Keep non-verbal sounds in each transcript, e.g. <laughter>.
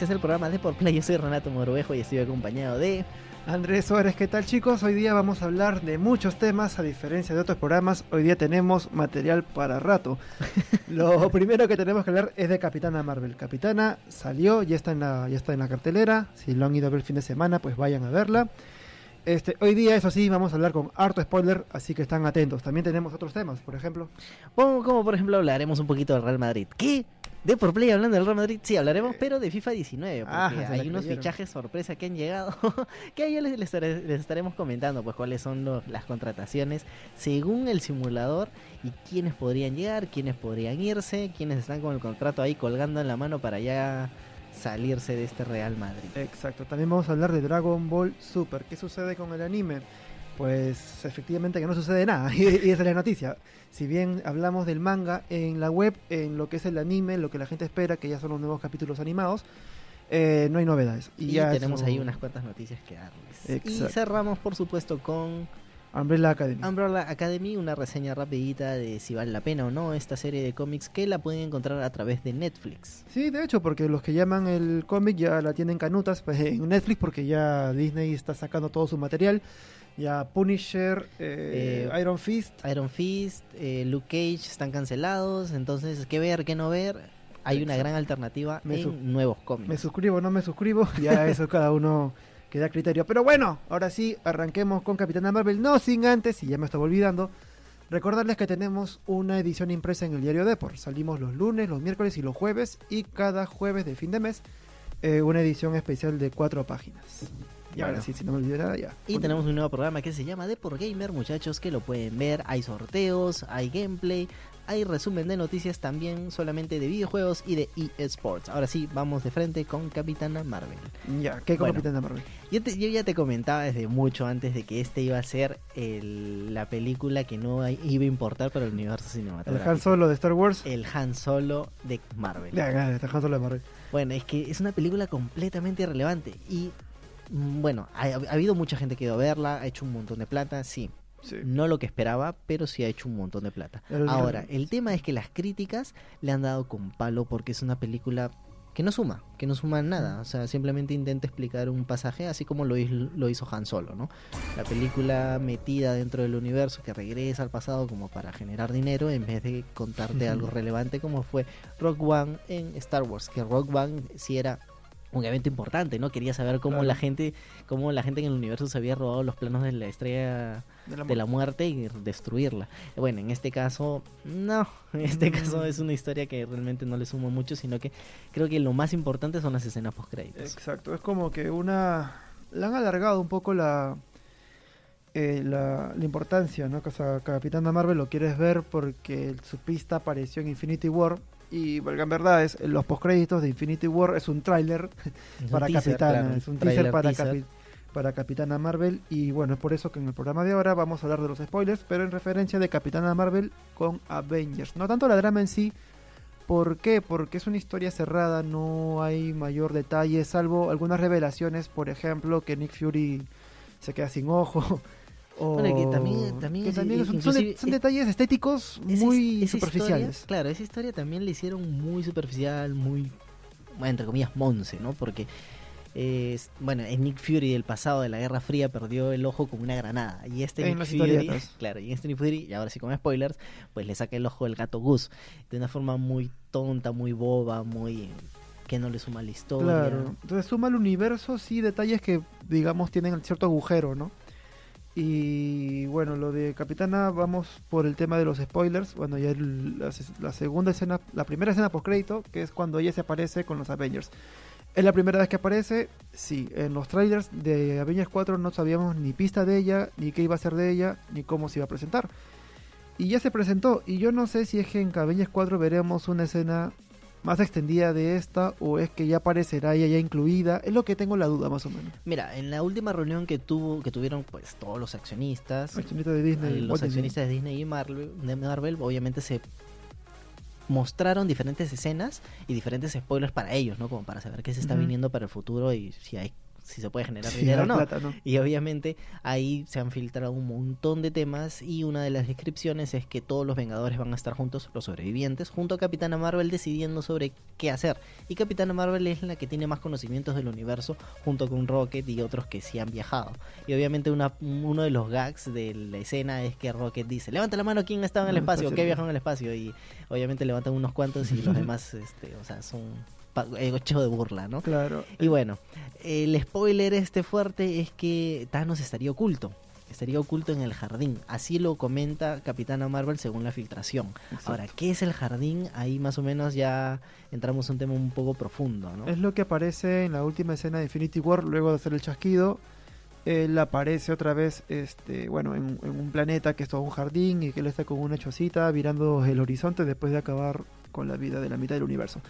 Este es el programa de Por Play. Yo soy Renato Moruejo y estoy acompañado de. Andrés Suárez, ¿qué tal chicos? Hoy día vamos a hablar de muchos temas, a diferencia de otros programas, hoy día tenemos material para rato. <laughs> Lo primero que tenemos que hablar es de Capitana Marvel. Capitana salió, ya está en la, ya está en la cartelera, si lo han ido a ver el fin de semana, pues vayan a verla. Este, hoy día, eso sí, vamos a hablar con harto spoiler, así que están atentos. También tenemos otros temas, por ejemplo. Como, como por ejemplo hablaremos un poquito del Real Madrid. ¿Qué? De por play hablando del Real Madrid, sí, hablaremos, pero de FIFA 19, porque Ah, hay unos creyeron. fichajes sorpresa que han llegado, <laughs> que ahí les, les les estaremos comentando, pues cuáles son lo- las contrataciones según el simulador y quiénes podrían llegar, quiénes podrían irse, quiénes están con el contrato ahí colgando en la mano para ya salirse de este Real Madrid. Exacto, también vamos a hablar de Dragon Ball Super. ¿Qué sucede con el anime? Pues efectivamente que no sucede nada, <laughs> y, y esa es la noticia. Si bien hablamos del manga en la web, en lo que es el anime, lo que la gente espera, que ya son los nuevos capítulos animados, eh, no hay novedades. Y, Y, ya tenemos ahí unas cuantas noticias que darles. Y cerramos, por supuesto, con Umbrella Academy. Umbrella Academy, una reseña rapidita de si vale la pena o no esta serie de cómics que la pueden encontrar a través de Netflix. Sí, de hecho, porque los que llaman el cómic ya la tienen canutas pues, en Netflix, porque ya Disney está sacando todo su material. Ya Punisher, eh, Eh, Iron Fist, Iron Fist, eh, Luke Cage están cancelados, entonces qué ver, qué no ver. Hay una gran alternativa Me en nuevos cómics. me suscribo, no me suscribo, <laughs> ya eso cada uno queda a criterio. Pero bueno, ahora sí, arranquemos con Capitana Marvel, no sin antes, y ya me estaba olvidando, recordarles que tenemos una edición impresa en el diario Depor. Salimos los lunes, los miércoles y los jueves, y cada jueves de fin de mes, una edición especial de cuatro páginas. Y ahora sí, si no me olvidé nada, ya. Y tenemos un nuevo programa que se llama The por Gamer, muchachos, que lo pueden ver. Hay sorteos, hay gameplay, hay resumen de noticias también solamente de videojuegos y de eSports. Ahora sí, vamos de frente con Capitana Marvel. Ya, ¿qué con Bueno. Capitana Marvel? Yo, te- yo ya te comentaba desde mucho antes de que este iba a ser el- la película que no iba a importar para el universo El cinematográfico. Han Solo de Star Wars. El Han Solo de Marvel. Ya, ya, el Han Solo de Marvel. Bueno, es que es una película completamente irrelevante y bueno, ha, ha habido mucha gente que ha ido a verla, ha hecho un montón de plata, sí, Sí. no lo que esperaba, pero sí ha hecho un montón de plata. El- Ahora, el tema es que las críticas le han dado con palo porque es una película que no suma, que no suma nada, o sea, simplemente intenta explicar un pasaje así como lo, hizo- lo hizo Han Solo, ¿no? La película metida dentro del universo que regresa al pasado como para generar dinero en vez de contarte algo relevante como fue Rock One en Star Wars, que Rock One sí era un evento importante, ¿no? Quería saber cómo Claro. la gente, cómo la gente en el universo se había robado los planos de la estrella De la de la muerte y destruirla. Bueno, en este caso, no. <laughs> En este Mm. caso es una historia que realmente no le suma mucho, sino que creo que lo más importante son las escenas post créditos. Exacto, es como que una... Le han alargado un poco la... eh, la, la importancia, ¿no? Que o sea, Capitana Marvel lo quieres ver porque su pista apareció en Infinity War y valgan verdades, los postcréditos de Infinity War es un tráiler para <laughs> Capitana, es un teaser, para, Capi- para Capitana Marvel y bueno, es por eso que en el programa de ahora vamos a hablar de los spoilers, pero en referencia de Capitana Marvel con Avengers, no tanto la drama en sí, ¿por qué? Porque es una historia cerrada, no hay mayor detalle, salvo algunas revelaciones, por ejemplo, que Nick Fury se queda sin ojo. <laughs> O Bueno, que también- también que es- también son, son de- inclusive son es- detalles estéticos muy superficiales. historia- claro, esa historia también la hicieron muy superficial, muy, entre comillas, monce, ¿no? Porque, eh, bueno, en Nick Fury del pasado de la Guerra Fría perdió el ojo con una granada. Y este En Nick Fury, claro, y este Nick Fury, y ahora sí con spoilers, pues le saca el ojo del gato Gus. De una forma muy tonta, muy boba, muy... que no le suma la historia. Claro. Entonces suma al universo, sí, detalles que, digamos, tienen cierto agujero, ¿no? Y bueno, lo de Capitana, vamos por el tema de los spoilers. Bueno, ya la segunda escena, la primera escena post crédito, que es cuando ella se aparece con los Avengers. Es la primera vez que aparece, sí, en los trailers de Avengers 4 no sabíamos ni pista de ella, ni qué iba a ser de ella, ni cómo se iba a presentar. Y ya se presentó, y yo no sé si es que en Avengers 4 veremos una escena más extendida de esta o es que ya aparecerá ella ya incluida. Es lo que tengo la duda más o menos. Mira, en la última reunión que tuvo, que tuvieron pues todos los accionistas, Accionista de Disney. Eh, los Disney. accionistas de Disney y Marvel, de Marvel obviamente se mostraron diferentes escenas y diferentes spoilers para ellos, ¿no? Como para saber qué se está viniendo para el futuro y si hay si se puede generar Sí, dinero o no. plata, ¿no? Y obviamente ahí se han filtrado un montón de temas y una de las descripciones es que todos los Vengadores van a estar juntos, los sobrevivientes, junto a Capitana Marvel decidiendo sobre qué hacer. Y Capitana Marvel es la que tiene más conocimientos del universo junto con Rocket y otros que sí han viajado. Y obviamente una, uno de los gags de la escena es que Rocket dice, levanta la mano quién estaba en el espacio, que viajado en el espacio. Y obviamente levantan unos cuantos y los <laughs> demás, este, o sea, son pa- eh, hecho de burla, ¿no? Claro. Y bueno, el spoiler este fuerte es que Thanos estaría oculto. Estaría oculto en el jardín. Así lo comenta Capitana Marvel según la filtración. Exacto. Ahora, ¿qué es el jardín? Ahí más o menos ya entramos a un tema un poco profundo, ¿no? Es lo que aparece en la última escena de Infinity War, luego de hacer el chasquido. Él aparece otra vez, este, bueno, en, en un planeta que es todo un jardín y que él está con una chocita mirando el horizonte después de acabar con la vida de la mitad del universo.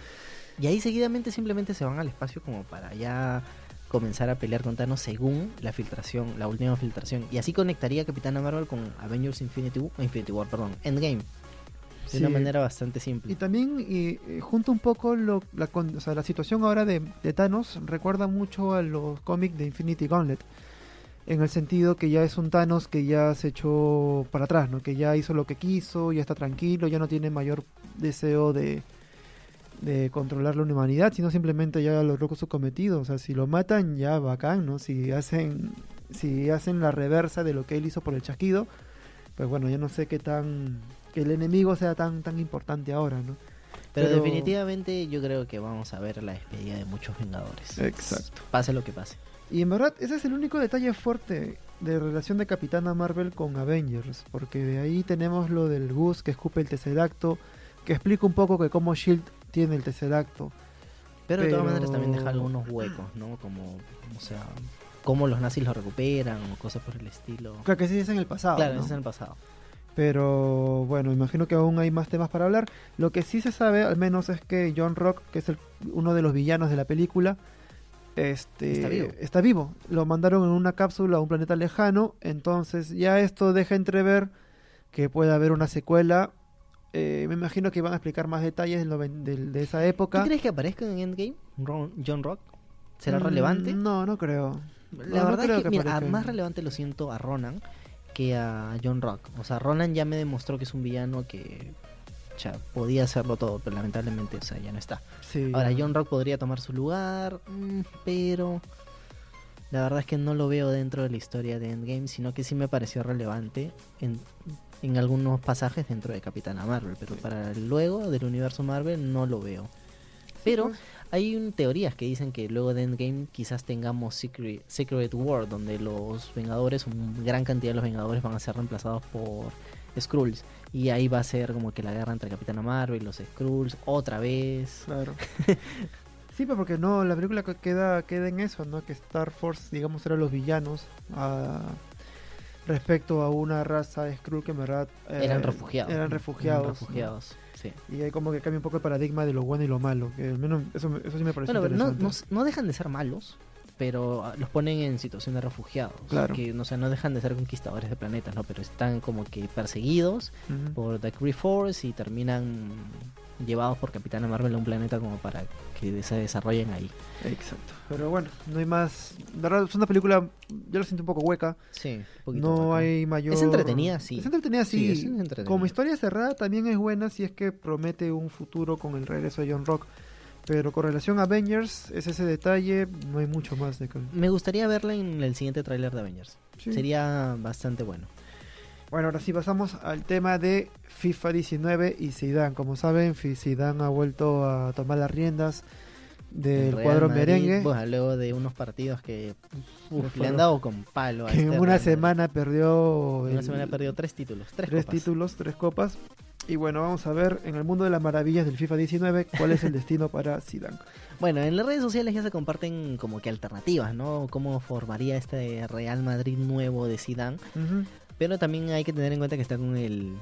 Y ahí seguidamente simplemente se van al espacio como para ya comenzar a pelear con Thanos según la filtración, la última filtración. Y así conectaría Capitana Marvel con Avengers Infinity, War- Infinity War, perdón, Endgame. De Sí. una manera bastante simple. Y también y, eh, junto un poco lo, la, con- o sea, la situación ahora de, de Thanos recuerda mucho a los cómics de Infinity Gauntlet. En el sentido que ya es un Thanos que ya se echó para atrás, ¿no? Que ya hizo lo que quiso, ya está tranquilo, ya no tiene mayor deseo de, de controlar la humanidad, sino simplemente ya logró su cometido. O sea, si lo matan, ya bacán, ¿no? Si hacen, si hacen la reversa de lo que él hizo por el chasquido, pues bueno, yo no sé qué tan... que el enemigo sea tan, tan importante ahora, ¿no? Pero, Pero- definitivamente yo creo que vamos a ver la despedida de muchos Vengadores. Exacto. Pase lo que pase. Y en verdad, ese es el único detalle fuerte de relación de Capitana Marvel con Avengers, porque de ahí tenemos lo del Gus que escupe el Tesseracto, que explica un poco que cómo Shield tiene el Tesseracto. Pero, de todas maneras también deja algunos huecos, ¿no? Como, o sea, cómo los nazis lo recuperan o cosas por el estilo. Claro que sí es en el pasado, Claro, es en el pasado. pero bueno, imagino que aún hay más temas para hablar. Lo que sí se sabe, al menos, es que John Rock, que es el- uno de los villanos de la película, este, Está vivo. está vivo. Lo mandaron en una cápsula a un planeta lejano, entonces ya esto deja entrever que puede haber una secuela. Eh, me imagino que van a explicar más detalles de, lo ven- del- de esa ¿Tú época. crees que aparezca en Endgame Ron- John Rock? ¿Será Mm, relevante? No, no creo. La no, no verdad creo es que, que mira, a- más relevante lo siento a Ronan que a John Rock. O sea, Ronan ya me demostró que es un villano que ya, podía hacerlo todo, pero lamentablemente, o sea, ya no está. Sí, Ahora. John Rock podría tomar su lugar, mm, pero la verdad es que no lo veo dentro de la historia de Endgame, sino que sí me pareció relevante en, en algunos pasajes dentro de Capitana Marvel, pero para luego del universo Marvel no lo veo. Pero pues. hay un- teorías que dicen que luego de Endgame quizás tengamos Secret, Secret War, donde los Vengadores, una gran cantidad de los Vengadores van a ser reemplazados por Skrulls. Y ahí va a ser como que la guerra entre Capitana Marvel y los Skrulls otra vez. Claro. <laughs> sí, pero porque no, la película que- queda, queda en eso, ¿no? Que Star Force, digamos, eran los villanos ah, respecto a una raza Skrull que en verdad... eh, eran refugiados. Eran refugiados. Eran ¿no? refugiados, sí. Y hay como que cambia un poco el paradigma de lo bueno y lo malo, que al menos eso, eso sí me parece Bueno, pero no, interesante. no, no dejan de ser malos, pero ah, los ponen en situación de refugiados. Claro. Que no, sé, no dejan de ser conquistadores de planetas, ¿no? Pero están como que perseguidos por The Kree Force y terminan llevados por Capitana Marvel a un planeta como para que se desarrollen ahí. Exacto. Pero bueno, no hay más... De verdad, es una película, yo la siento un poco hueca. Sí, un poquito No hay mayor... Es entretenida, sí. Es entretenida, sí. Sí, es entretenida. Como historia cerrada también es buena si es que promete un futuro con el regreso de John Rock. Pero con relación a Avengers, es ese detalle, no hay mucho más de que... Me gustaría verla en el siguiente tráiler de Avengers. Sí. Sería bastante bueno. Bueno, ahora sí pasamos al tema de FIFA 19 y Zidane. Como saben, Zidane ha vuelto a tomar las riendas del El Real cuadro Madrid, merengue. bueno, luego de unos partidos que uf, le han dado con palo a que este en Real una semana perdió... En una semana perdió tres títulos. Tres, tres copas. títulos, tres copas. Y bueno, vamos a ver en el mundo de las maravillas del FIFA 19 cuál es el <laughs> destino para Zidane. Bueno, en las redes sociales ya se comparten como que alternativas, ¿no? Cómo formaría este Real Madrid nuevo de Zidane. Ujú. Pero también hay que tener en cuenta que está con el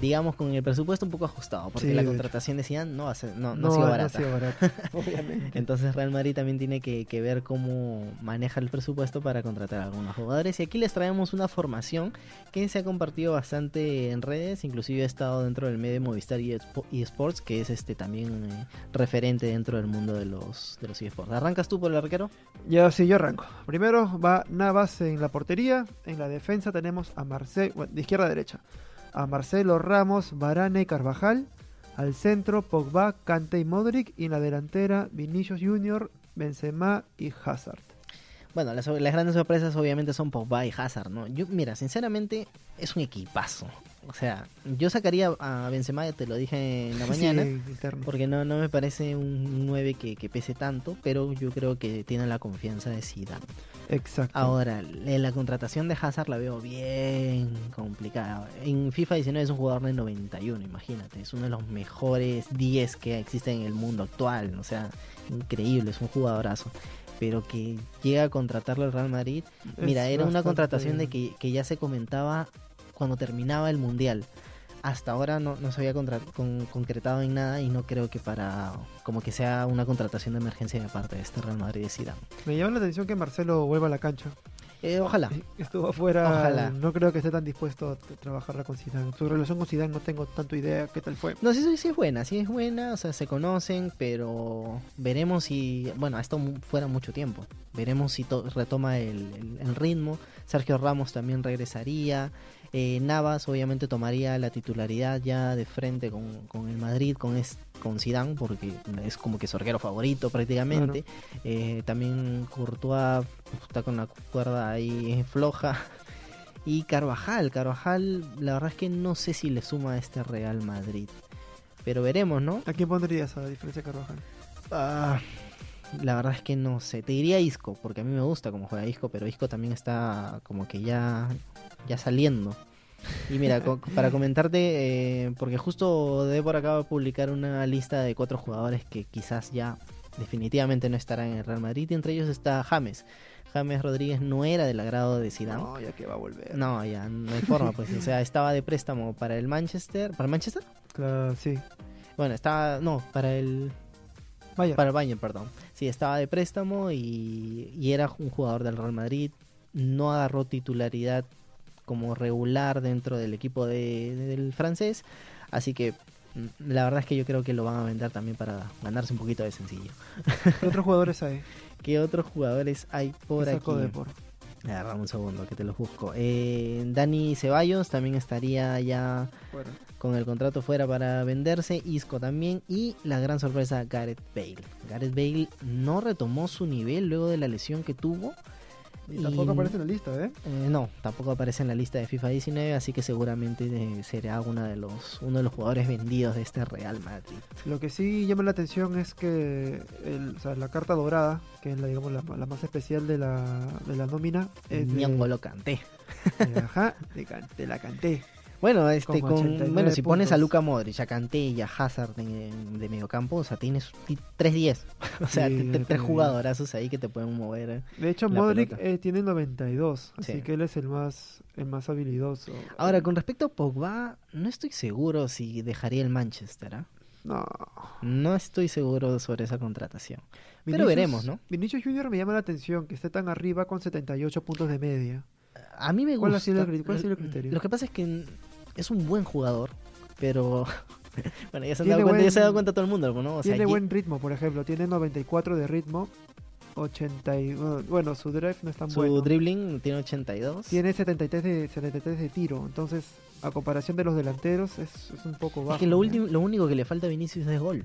digamos, con el presupuesto un poco ajustado, porque Sí, la contratación de Zidane no, va a ser- no, no ha sido barata. sido barata, <laughs> obviamente. Entonces Real Madrid también tiene que, que ver cómo maneja el presupuesto para contratar a algunos jugadores. Y aquí les traemos una formación que se ha compartido bastante en redes, inclusive ha estado dentro del medio Movistar y eSports, que es este también eh, referente dentro del mundo de los, de los eSports. ¿Arrancas tú por el arquero? Ya sí, yo arranco. Primero va Navas en la portería. En la defensa tenemos a Marcelo, de izquierda a derecha, a Marcelo Ramos, Varane y Carvajal. Al centro, Pogba, Kante y Modric. Y en la delantera, Vinicius Junior, Benzema y Hazard. Bueno, las, las grandes sorpresas obviamente son Pogba y Hazard, ¿no? Yo, mira, sinceramente es un equipazo. O sea, yo sacaría a Benzema, ya te lo dije en la <laughs> mañana. Sí. Porque no, no me parece un 9 que, que pese tanto, pero yo creo que tiene la confianza de Zidane. Exacto. Ahora, la, contratación de Hazard la veo bien complicada. En FIFA 19 es un jugador de 91, imagínate. Es uno de los mejores 10 que existen en el mundo actual. O sea, increíble, es un jugadorazo. Pero que llega a contratarlo el Real Madrid. Mira, Es era una contratación de que, que ya se comentaba cuando terminaba el Mundial. Hasta ahora no, no se había contra- con- concretado en nada y no creo que para como que sea una contratación de emergencia de parte de este Real Madrid de Zidane. Me llama la atención que Marcelo vuelva a la cancha. Eh, ojalá. Estuvo afuera. Ojalá. No creo que esté tan dispuesto a trabajarla con Zidane. Su relación con Zidane no tengo tanto idea qué tal fue. No, sí, sí, sí es buena, sí es buena, o sea, se conocen, pero veremos si, bueno, esto fuera mucho tiempo, veremos si to- retoma el, el- el ritmo, Sergio Ramos también regresaría, eh, Navas obviamente tomaría la titularidad ya de frente con, con el Madrid, con, es, con Zidane, porque es como que su arquero favorito prácticamente, Eh, también Courtois está con la cuerda ahí floja. <laughs> Y Carvajal, Carvajal, la verdad es que no sé si le suma a este Real Madrid. Pero veremos, ¿no? ¿A quién pondrías a diferencia de Carvajal? Ah, la verdad es que no sé. Te diría Isco, porque a mí me gusta cómo juega Isco, pero Isco también está como que ya, ya saliendo. Y mira, co- <laughs> para comentarte, eh, porque justo Débora acaba de publicar una lista de cuatro jugadores que quizás ya definitivamente no estarán en el Real Madrid, y entre ellos está James. James Rodríguez no era del agrado de Zidane. No, ya que va a volver. No, ya no hay forma, pues. O sea, estaba de préstamo para el Manchester. ¿Para el Manchester? Claro, sí. Bueno, estaba. No, para el. Vaya. Para el Bayern, perdón. Sí, estaba de préstamo y, y era un jugador del Real Madrid. No agarró titularidad como regular dentro del equipo de- del francés. Así que mm, la verdad es que yo creo que lo van a vender también para ganarse un poquito de sencillo. ¿Qué otros jugadores hay? <laughs> ¿Qué otros jugadores hay por ¿Qué aquí? Depor? Agarrame un segundo que te los busco. Eh, Dani Ceballos también estaría ya Bueno, con el contrato fuera para venderse. Isco también. Y la gran sorpresa, Gareth Bale. Gareth Bale no retomó su nivel luego de la lesión que tuvo. y tampoco Y- aparece en la lista, ¿eh? Eh, no, tampoco aparece en la lista de FIFA 19, así que seguramente eh, será una de los, uno de los jugadores vendidos de este Real Madrid. Lo que sí llama la atención es que el- o sea, la carta dorada, que es la, digamos, la, la más especial de la, de la nómina, es de, N'Golo Kanté. de- ajá, de, de la canté. Bueno, este, Con con, 89 bueno, si pones a. Luca Modric, a Kanté y a Hazard en- de mediocampo, o sea, tienes ti- 3-10. <laughs> o sea, Sí, tres 3-10. jugadorazos ahí que te pueden mover. De hecho, Modric eh, tiene 92, así Sí. que él es el más, el más habilidoso. Ahora, con respecto a Pogba, no estoy seguro si dejaría el Manchester. ¿ah? No. No estoy seguro sobre esa contratación. Pero veremos, ¿no? Vinicius Junior me llama la atención que esté tan arriba con 78 puntos de media. A mí me ¿Cuál ha gusta. sido el cri- cuál ha sido el criterio? Lo que pasa es que es un buen jugador, pero. <laughs> bueno, ya se, han dado cuenta, ya se ha dado cuenta todo el mundo, ¿no? O sea, tiene buen ritmo, por ejemplo. Tiene 94 de ritmo. 80 y, bueno, su drive no es tan su bueno. dribbling tiene 82. Tiene 73 de, 73 de tiro. Entonces, a comparación de los delanteros, es, es un poco bajo. es que lo, ¿no? último, lo único que le falta a Vinicius es gol.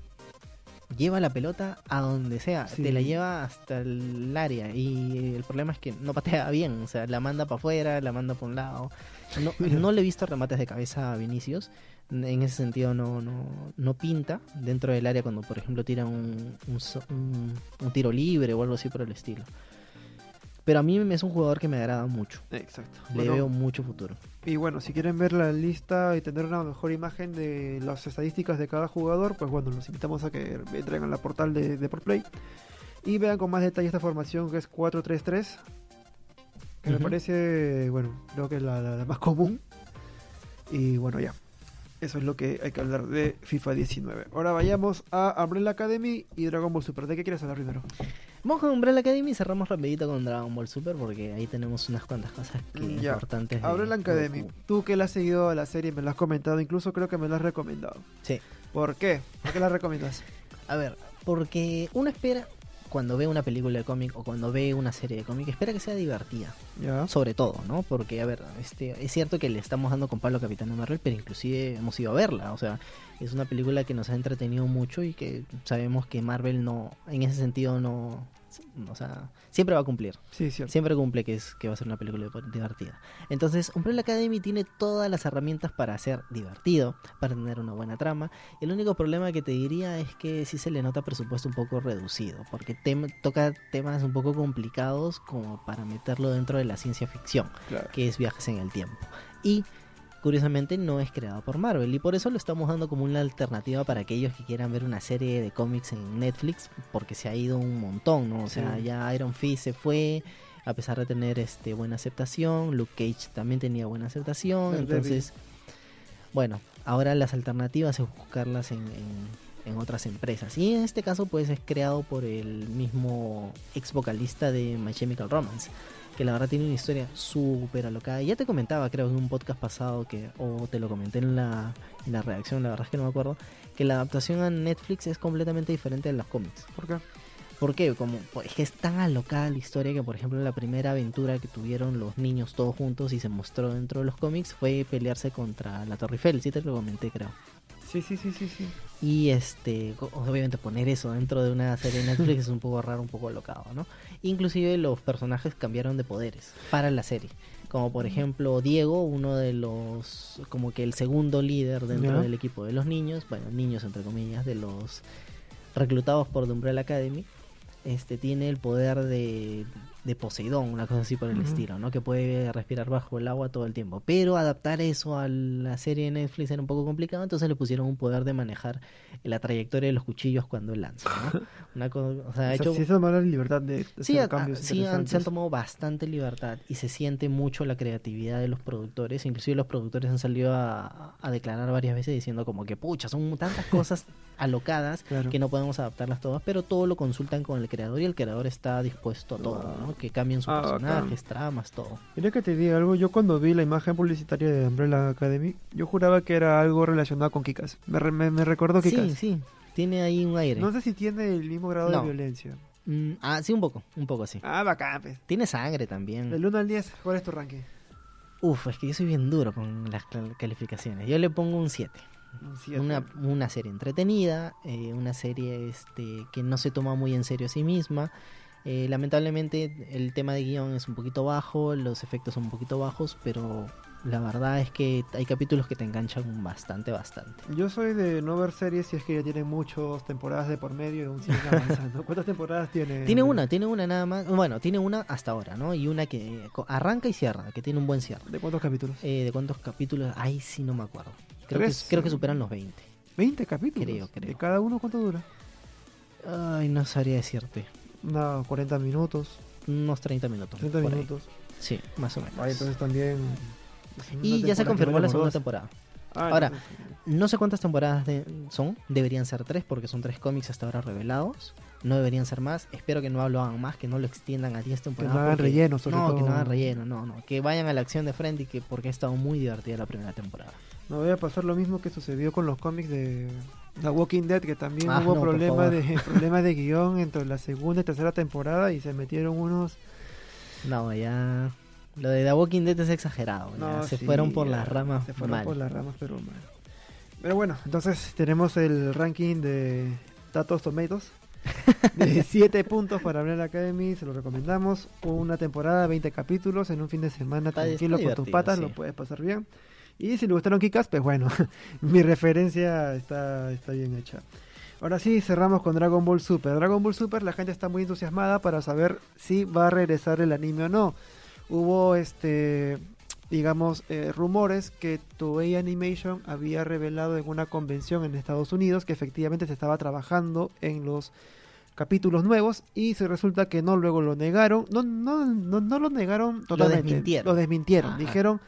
Lleva la pelota a donde sea, Sí. te la lleva hasta el área y el problema es que no patea bien, o sea, la manda para afuera, la manda por un lado. No, <laughs> no le he visto remates de cabeza a Vinicius, en ese sentido no, no, no pinta dentro del área cuando por ejemplo tira un, un, un- un tiro libre o algo así por el estilo. Pero a mí es un jugador que me agrada mucho, Exacto. le Bueno, veo mucho futuro. Y bueno, si quieren ver la lista y tener una mejor imagen de las estadísticas de cada jugador, pues bueno, los invitamos a que entren a la portal de, de Play y vean con más detalle esta formación que es 4-3-3, que me parece, bueno, creo que es la, la- la más común. Y bueno, ya. Eso es lo que hay que hablar de FIFA 19. Ahora vayamos a Umbrella Academy y Dragon Ball Super. ¿De qué quieres hablar primero? Vamos con Umbrella Academy y cerramos rapidito con Dragon Ball Super porque ahí tenemos unas cuantas cosas que Ya. importantes. de Umbrella Academy. Goku. Tú que la has seguido a la serie, me la has comentado, incluso creo que me la has recomendado. Sí. ¿Por qué? ¿Por qué la recomiendas? A ver, porque uno espera cuando ve una película de cómic o cuando ve una serie de cómic, espera que sea divertida. Ya. Sobre todo, ¿no? Porque, a ver, este, es cierto que le estamos dando con Pablo Capitán Marvel, pero inclusive hemos ido a verla. O sea, es una película que nos ha entretenido mucho y que sabemos que Marvel no, en ese sentido no, o sea, siempre va a cumplir. Sí. Siempre cumple que, es, que va a ser una película divertida. Entonces, Umbrella Academy tiene todas las herramientas para ser divertido, para tener una buena trama. El único problema que te diría es que sí se le nota presupuesto un poco reducido, porque tem- toca temas un poco complicados como para meterlo dentro de la ciencia ficción, Claro. que es viajes en el tiempo. Y curiosamente no es creado por Marvel y por eso lo estamos dando como una alternativa para aquellos que quieran ver una serie de cómics en Netflix porque se ha ido un montón, ¿no? O sea, Sí. ya Iron Fist se fue a pesar de tener este buena aceptación, Luke Cage también tenía buena aceptación, entonces bueno, ahora las alternativas es buscarlas en, en- en otras empresas y en este caso pues es creado por el mismo ex vocalista de My Chemical Romance que la verdad tiene una historia súper alocada. Y ya te comentaba, creo, en un podcast pasado, que o te lo comenté en la, en la redacción, la verdad es que no me acuerdo, que la adaptación a Netflix es completamente diferente de los cómics. ¿Por qué? ¿Por qué? Como, pues, es que es tan alocada la historia que, por ejemplo, la primera aventura que tuvieron los niños todos juntos y se mostró dentro de los cómics fue pelearse contra la Torre Eiffel, sí te lo comenté, creo. Sí, sí, sí, sí, sí. Y este, obviamente poner eso dentro de una serie de Netflix es un poco raro, un poco alocado, ¿no? Inclusive los personajes cambiaron de poderes para la serie. Como por ejemplo Diego, uno de los, como que el segundo líder dentro Ya. del equipo de los niños, bueno, niños entre comillas, de los reclutados por The Umbrella Academy, este tiene el poder de, de Poseidón, una cosa así por el estilo, ¿no? Que puede respirar bajo el agua todo el tiempo. Pero adaptar eso a la serie de Netflix era un poco complicado, entonces le pusieron un poder de manejar la trayectoria de los cuchillos cuando él lanza, ¿no? <laughs> Una cosa, o sea, O hecho... se libertad de, Sí, hacer a- cambios a- sí han- se han tomado bastante libertad y se siente mucho la creatividad de los productores. Inclusive los productores han salido a, a declarar varias veces diciendo como que, pucha, son tantas <laughs> cosas alocadas Claro. que no podemos adaptarlas todas, pero todo lo consultan con el creador y el creador está dispuesto a todo, Wow. ¿no? Que cambien sus Ah, personajes, tramas, todo. Mira que te diga algo, yo cuando vi la imagen publicitaria de Umbrella Academy, yo juraba que era algo relacionado con Kikas. Me, re- me, me recordó Kikas. Sí, sí, tiene ahí un aire. No sé si tiene el mismo grado No. de violencia. Mm, ah, sí, un poco, un poco así. Ah, bacán, pues. Tiene sangre también. Del 1 al 10, ¿cuál es tu ranking? Uf, es que yo soy bien duro con las cal- calificaciones. Yo le pongo un 7. Una, una serie entretenida, eh, una serie este, que no se toma muy en serio a sí misma. Eh, lamentablemente el tema de guion es un poquito bajo, los efectos son un poquito bajos, pero la verdad es que hay capítulos que te enganchan bastante, bastante. Yo soy de no ver series si es que ya tienen muchas temporadas de por medio y aún siguen avanzando. <laughs> ¿Cuántas temporadas tiene? Tiene una, tiene una nada más, bueno, tiene una hasta ahora, ¿no? Y una que arranca y cierra, que tiene un buen cierre. ¿De cuántos capítulos? Eh, ¿De cuántos capítulos? Ay, sí, no me acuerdo. Creo, que, Tres. creo que superan los 20. 20 capítulos. Creo, creo. ¿De cada uno cuánto dura? Ay, no sabría decirte. No, 40 minutos, Unos 30 minutos. 30 por ahí. minutos. Sí, más o menos. Vaya, entonces también. Y ya se confirmó la segunda temporada. Ah, Ahora, No sé cuántas temporadas de- son, deberían ser tres porque son tres cómics hasta ahora revelados. No deberían ser más. Espero que no lo hagan más, que no lo extiendan a 10 temporadas. no hagan porque- relleno, sobre No, que todo. no hagan relleno, no, no. Que vayan a la acción de frente y que porque ha estado muy divertida la primera temporada. No voy a pasar lo mismo que sucedió con los cómics de The Walking Dead, que también Ah, hubo no, problemas de, <laughs> problemas de guion entre la segunda y tercera temporada y se metieron unos... No, ya. Lo de The Walking Dead es exagerado. No, se sí, fueron por ya, las ramas. Se fueron mal. por las ramas, pero mal. Pero bueno, entonces tenemos el ranking de Tatos Tomatoes. <laughs> De 7 puntos para Umbrella Academy, se lo recomendamos. Una temporada, 20 capítulos en un fin de semana Está- tranquilo está con tus patas, sí. lo puedes pasar bien. Y si le gustaron Kikas, pues bueno, <laughs> mi referencia está, está bien hecha. Ahora sí, cerramos con Dragon Ball Super. Dragon Ball Super, la gente está muy entusiasmada para saber si va a regresar el anime o no. Hubo este digamos, eh, rumores que Toei Animation había revelado en una convención en Estados Unidos que efectivamente se estaba trabajando en los capítulos nuevos y se resulta que no, luego lo negaron, no, no, no, no lo negaron totalmente, desmintieron. lo desmintieron, dijeron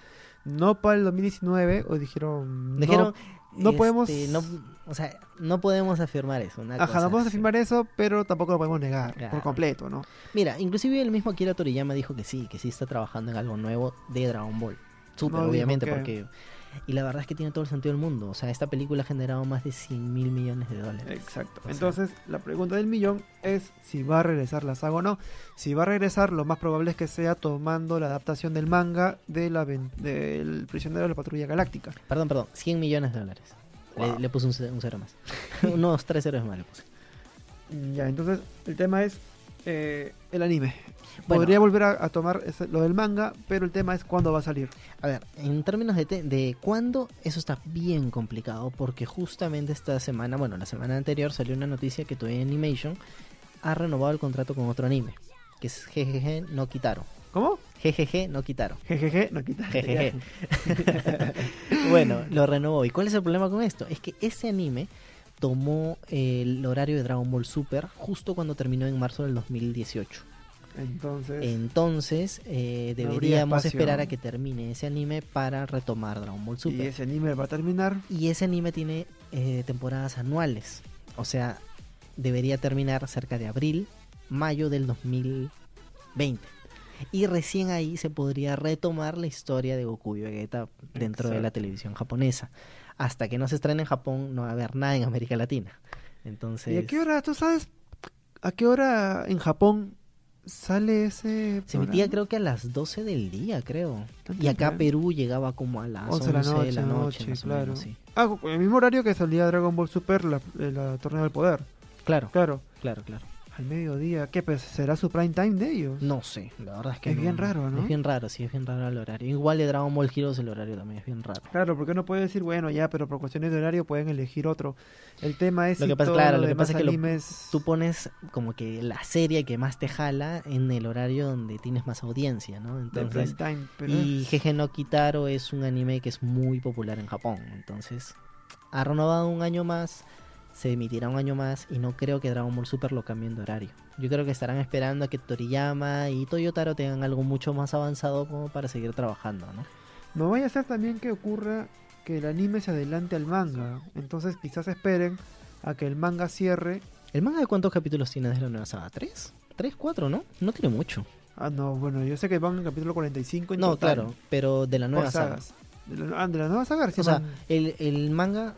no para el 2019 o dijeron no- Dijeron No este, podemos- no, o sea, no podemos afirmar eso. una Ajá, cosa no podemos así. afirmar eso, pero tampoco lo podemos negar Claro. por completo, ¿no? Mira, inclusive el mismo Akira Toriyama dijo que sí, que sí está trabajando en algo nuevo de Dragon Ball. Súper, No obviamente, que- porque... Y la verdad es que tiene todo el sentido del mundo. O sea, esta película ha generado más de 100 mil millones de dólares. Exacto. O sea- Entonces, la pregunta del millón es si va a regresar la saga o no. Si va a regresar, lo más probable es que sea tomando la adaptación del manga de la del prisionero de la patrulla galáctica. Perdón, perdón, 100 millones de dólares. Le, Wow. le puse un, ce- un cero más. <laughs> Unos tres ceros más le puse. Ya, entonces el tema es eh, el anime. Bueno. Podría volver a, a tomar ese- lo del manga, pero el tema es cuándo va a salir. A ver, en términos de, te- de cuándo, eso está bien complicado porque justamente esta semana, bueno, la semana anterior salió una noticia que Toei Animation ha renovado el contrato con otro anime, que es GGG no Kitaro. ¿Cómo? GGG no Kitaro. Jejeje, no quita. Jejeje. <laughs> bueno, lo renovó. ¿Y cuál es el problema con esto? Es que ese anime tomó el horario de Dragon Ball Super justo cuando terminó en marzo del 2018. Entonces, Entonces, eh, deberíamos esperar a que termine ese anime para retomar Dragon Ball y Super. ese anime va a terminar. Y ese anime tiene eh, temporadas anuales. O sea, debería terminar cerca de abril, mayo del 2020. Y recién ahí se podría retomar la historia de Goku y Vegeta dentro de la televisión japonesa. Hasta que no se estrene en Japón no va a haber nada en América Latina. Entonces, ¿Y a qué hora, tú sabes, a qué hora en Japón sale ese se emitía programa? creo que a las 12 del día, creo. Y acá. Perú llegaba como a las 11 11 de la noche, o claro. menos, sí. Ah, el mismo horario que salía Dragon Ball Super, la, la Torneo del Poder. Claro, Claro, claro, claro. Al mediodía. ¿Qué? Pues, ¿Será su prime time de ellos? No sé, la verdad es que Es no- bien raro, ¿no? Es bien raro, sí, es bien raro el horario. Igual de Dragon Ball Heroes el horario también es bien raro. Claro, porque no puede decir, bueno, ya, pero por cuestiones de horario pueden elegir otro. El tema es Lo si que pasa- claro, lo lo que pasa es que lo- Tú pones como que la serie que más te jala en el horario donde tienes más audiencia, ¿no? Entonces, prime time, pero y GG no Kitaro es un anime que es muy popular en Japón. Entonces, ha renovado un año más, se emitirá un año más y no creo que Dragon Ball Super lo cambien de horario. Yo creo que estarán esperando a que Toriyama y Toyotaro tengan algo mucho más avanzado como para seguir trabajando, ¿no? no vaya a ser también que ocurra que el anime se adelante al manga. Entonces quizás esperen a que el manga cierre. ¿El manga de cuántos capítulos tiene de la nueva saga? ¿Tres? ¿Tres, cuatro, no? No tiene mucho. Ah, no, bueno, yo sé que van en el capítulo 45 en No, total, claro, pero de la nueva saga. sagas. De la, ah, de la nueva saga, recién O sea, van el, el manga,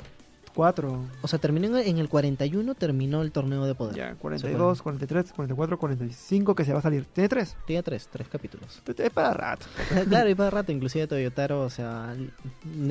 cuatro. o sea, terminó en- el 41, terminó el torneo de poder. Ya, 42, 43, 44, 45 que se va a salir. Tiene tres. Tiene tres, tres capítulos. Es para rato. <laughs> claro, y para rato, inclusive Toyotaro, o sea,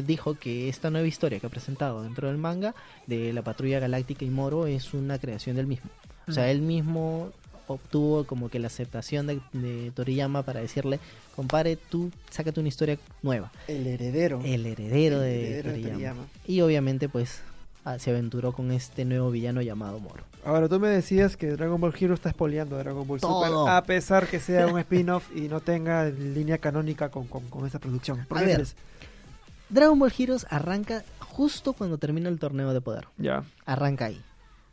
dijo que esta nueva historia que ha presentado dentro del manga de la patrulla galáctica y Moro es una creación del mismo. O sea, él mismo obtuvo como que la aceptación de, de Toriyama para decirle, compare, tú sácate una historia nueva. El heredero. El heredero El de heredero de Toriyama. Toriyama. Y obviamente, pues, ah, se aventuró con este nuevo villano llamado Moro. Ahora, tú me decías que Dragon Ball Hero está spoileando a Dragon Ball Todo. Super, a pesar que sea un spin-off y no tenga línea canónica con, con, con esa producción. ¿Por A qué ver. Dragon Ball Heroes arranca justo cuando termina el torneo de poder. Ya. Arranca ahí.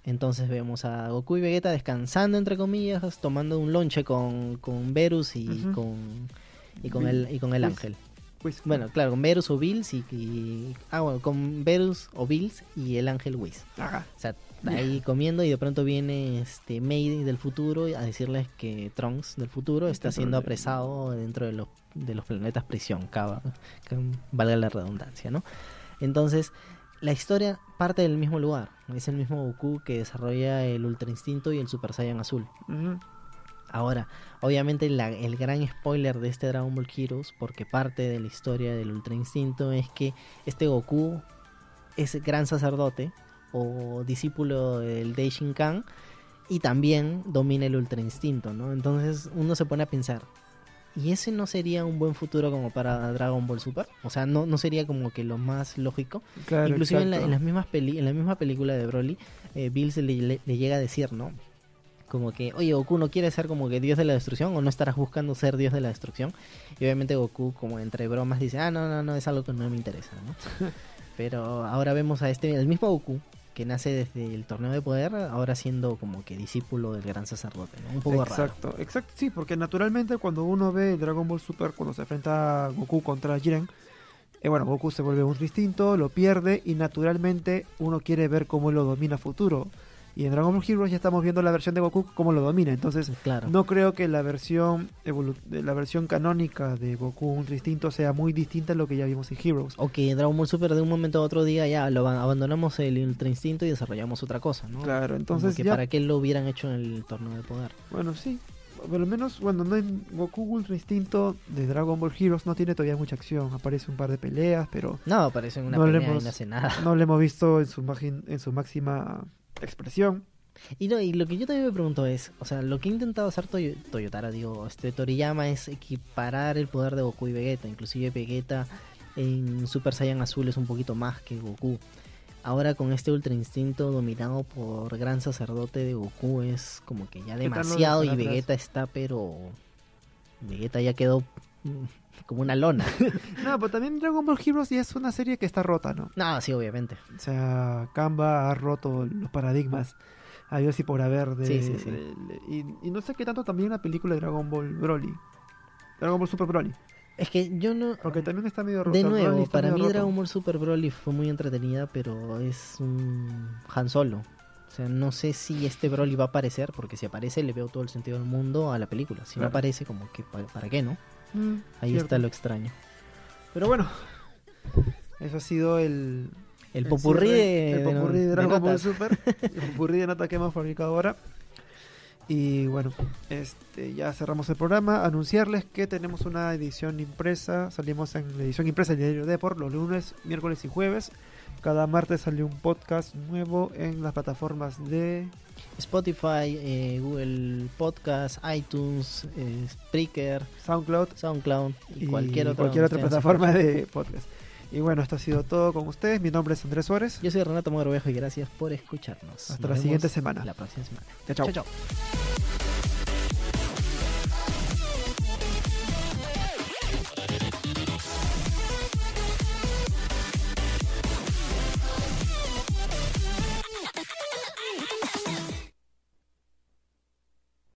Entonces vemos a Goku y Vegeta descansando, entre comillas, tomando un lonche con, con Verus y con y con el y con el ángel. Pues, Bueno, claro, con Verus o Bills y, y- ah bueno, con Verus o Bills y el ángel Whis. ajá. O sea, ahí comiendo y de pronto viene este May del futuro a decirles que Trunks del futuro está Está siendo apresado dentro de los, de los planetas prisión, cava, que valga la redundancia, ¿no? Entonces, la historia parte del mismo lugar. Es el mismo Goku que desarrolla el Ultra Instinto y el Super Saiyan Azul. Ahora, obviamente la- el gran spoiler de este Dragon Ball Heroes, porque parte de la historia del Ultra Instinto es que este Goku es gran sacerdote o discípulo del Daishinkan y también domina el Ultra Instinto, ¿no? Entonces uno se pone a pensar, ¿y ese no sería un buen futuro como para Dragon Ball Super? O sea, no, no sería como que lo más lógico. Claro, Inclusive en la, en las mismas peli en la misma película de Broly, eh, Bills le, le- le llega a decir, ¿no? Como que, oye, Goku no quiere ser como que Dios de la destrucción o no estarás buscando ser Dios de la destrucción. Y obviamente Goku, como entre bromas, dice, ah, no, no, no, es algo que no me interesa, ¿no? <laughs> Pero ahora vemos a este, el mismo Goku, que nace desde el torneo de poder, ahora siendo como que discípulo del gran sacerdote, ¿no? Un poco raro. Exacto, exacto, sí, porque naturalmente cuando uno ve Dragon Ball Super, cuando se enfrenta a Goku contra Jiren, eh, bueno, Goku se vuelve un distinto, lo pierde y naturalmente uno quiere ver cómo lo domina futuro. Y en Dragon Ball Heroes ya estamos viendo la versión de Goku cómo lo domina. Entonces, Claro. no creo que la versión la versión canónica de Goku un distinto sea muy distinta a lo que ya vimos en Heroes. O que Dragon Ball Super de un momento a otro diga ya lo ab- abandonamos el Ultra Instinto y desarrollamos otra cosa, ¿no? Claro, Como entonces que ya para qué lo hubieran hecho en el torneo de poder. Bueno, sí. Por lo menos, bueno, no en Goku Ultra Instinto de Dragon Ball Heroes no tiene todavía mucha acción. Aparece un par de peleas, pero No, aparece en una No le pelea hemos- y no hace nada. no lo hemos visto en su, en su máxima expresión. Y, no, y lo que yo también me pregunto es, o sea, lo que ha intentado hacer Toyo- Toyotara, digo, este Toriyama es equiparar el poder de Goku y Vegeta. Inclusive Vegeta en Super Saiyan Azul es un poquito más que Goku. Ahora con este Ultra Instinto dominado por Gran Sacerdote de Goku es como que ya ¿Qué tal lo demasiado y? Vegeta está pero... Vegeta ya quedó mm, como una lona. <laughs> No, pero también Dragon Ball Heroes ya es una serie que está rota, ¿no? no, sí, obviamente. O sea, Kamba ha roto los paradigmas. Adiós y por haber de, Sí, sí, sí. de- de- y, y no sé qué tanto también la película de Dragon Ball Broly. Dragon Ball Super Broly. Es que yo no... Aunque también está medio roto. De nuevo, para mí roto. Dragon Ball Super Broly fue muy entretenida, pero es un Han Solo. O sea, no sé si este Broly va a aparecer, porque si aparece le veo todo el sentido del mundo a la película. Si no aparece, como que ¿para, para qué, no? Mm, Ahí cierto. está lo extraño. Pero bueno, eso ha sido el, El El popurrí cierre, de, el de- popurrí de de Dragon Ball. Super, <laughs> el popurrí de nota que hemos fabricado ahora. Y bueno, este ya cerramos el programa. Anunciarles que tenemos una edición impresa. Salimos en la edición impresa del diario Deport los lunes, miércoles y jueves. Cada martes sale un podcast nuevo en las plataformas de Spotify, eh, Google Podcast, iTunes, eh, Spreaker, SoundCloud SoundCloud y, y cualquier otra, cualquier plataforma de podcast. Y bueno, esto ha sido todo con ustedes. Mi nombre es Andrés Suárez. Yo soy Renato Mogrovejo y gracias por escucharnos. Hasta Nos la siguiente semana. La próxima semana. Chao, chao. chao. chao.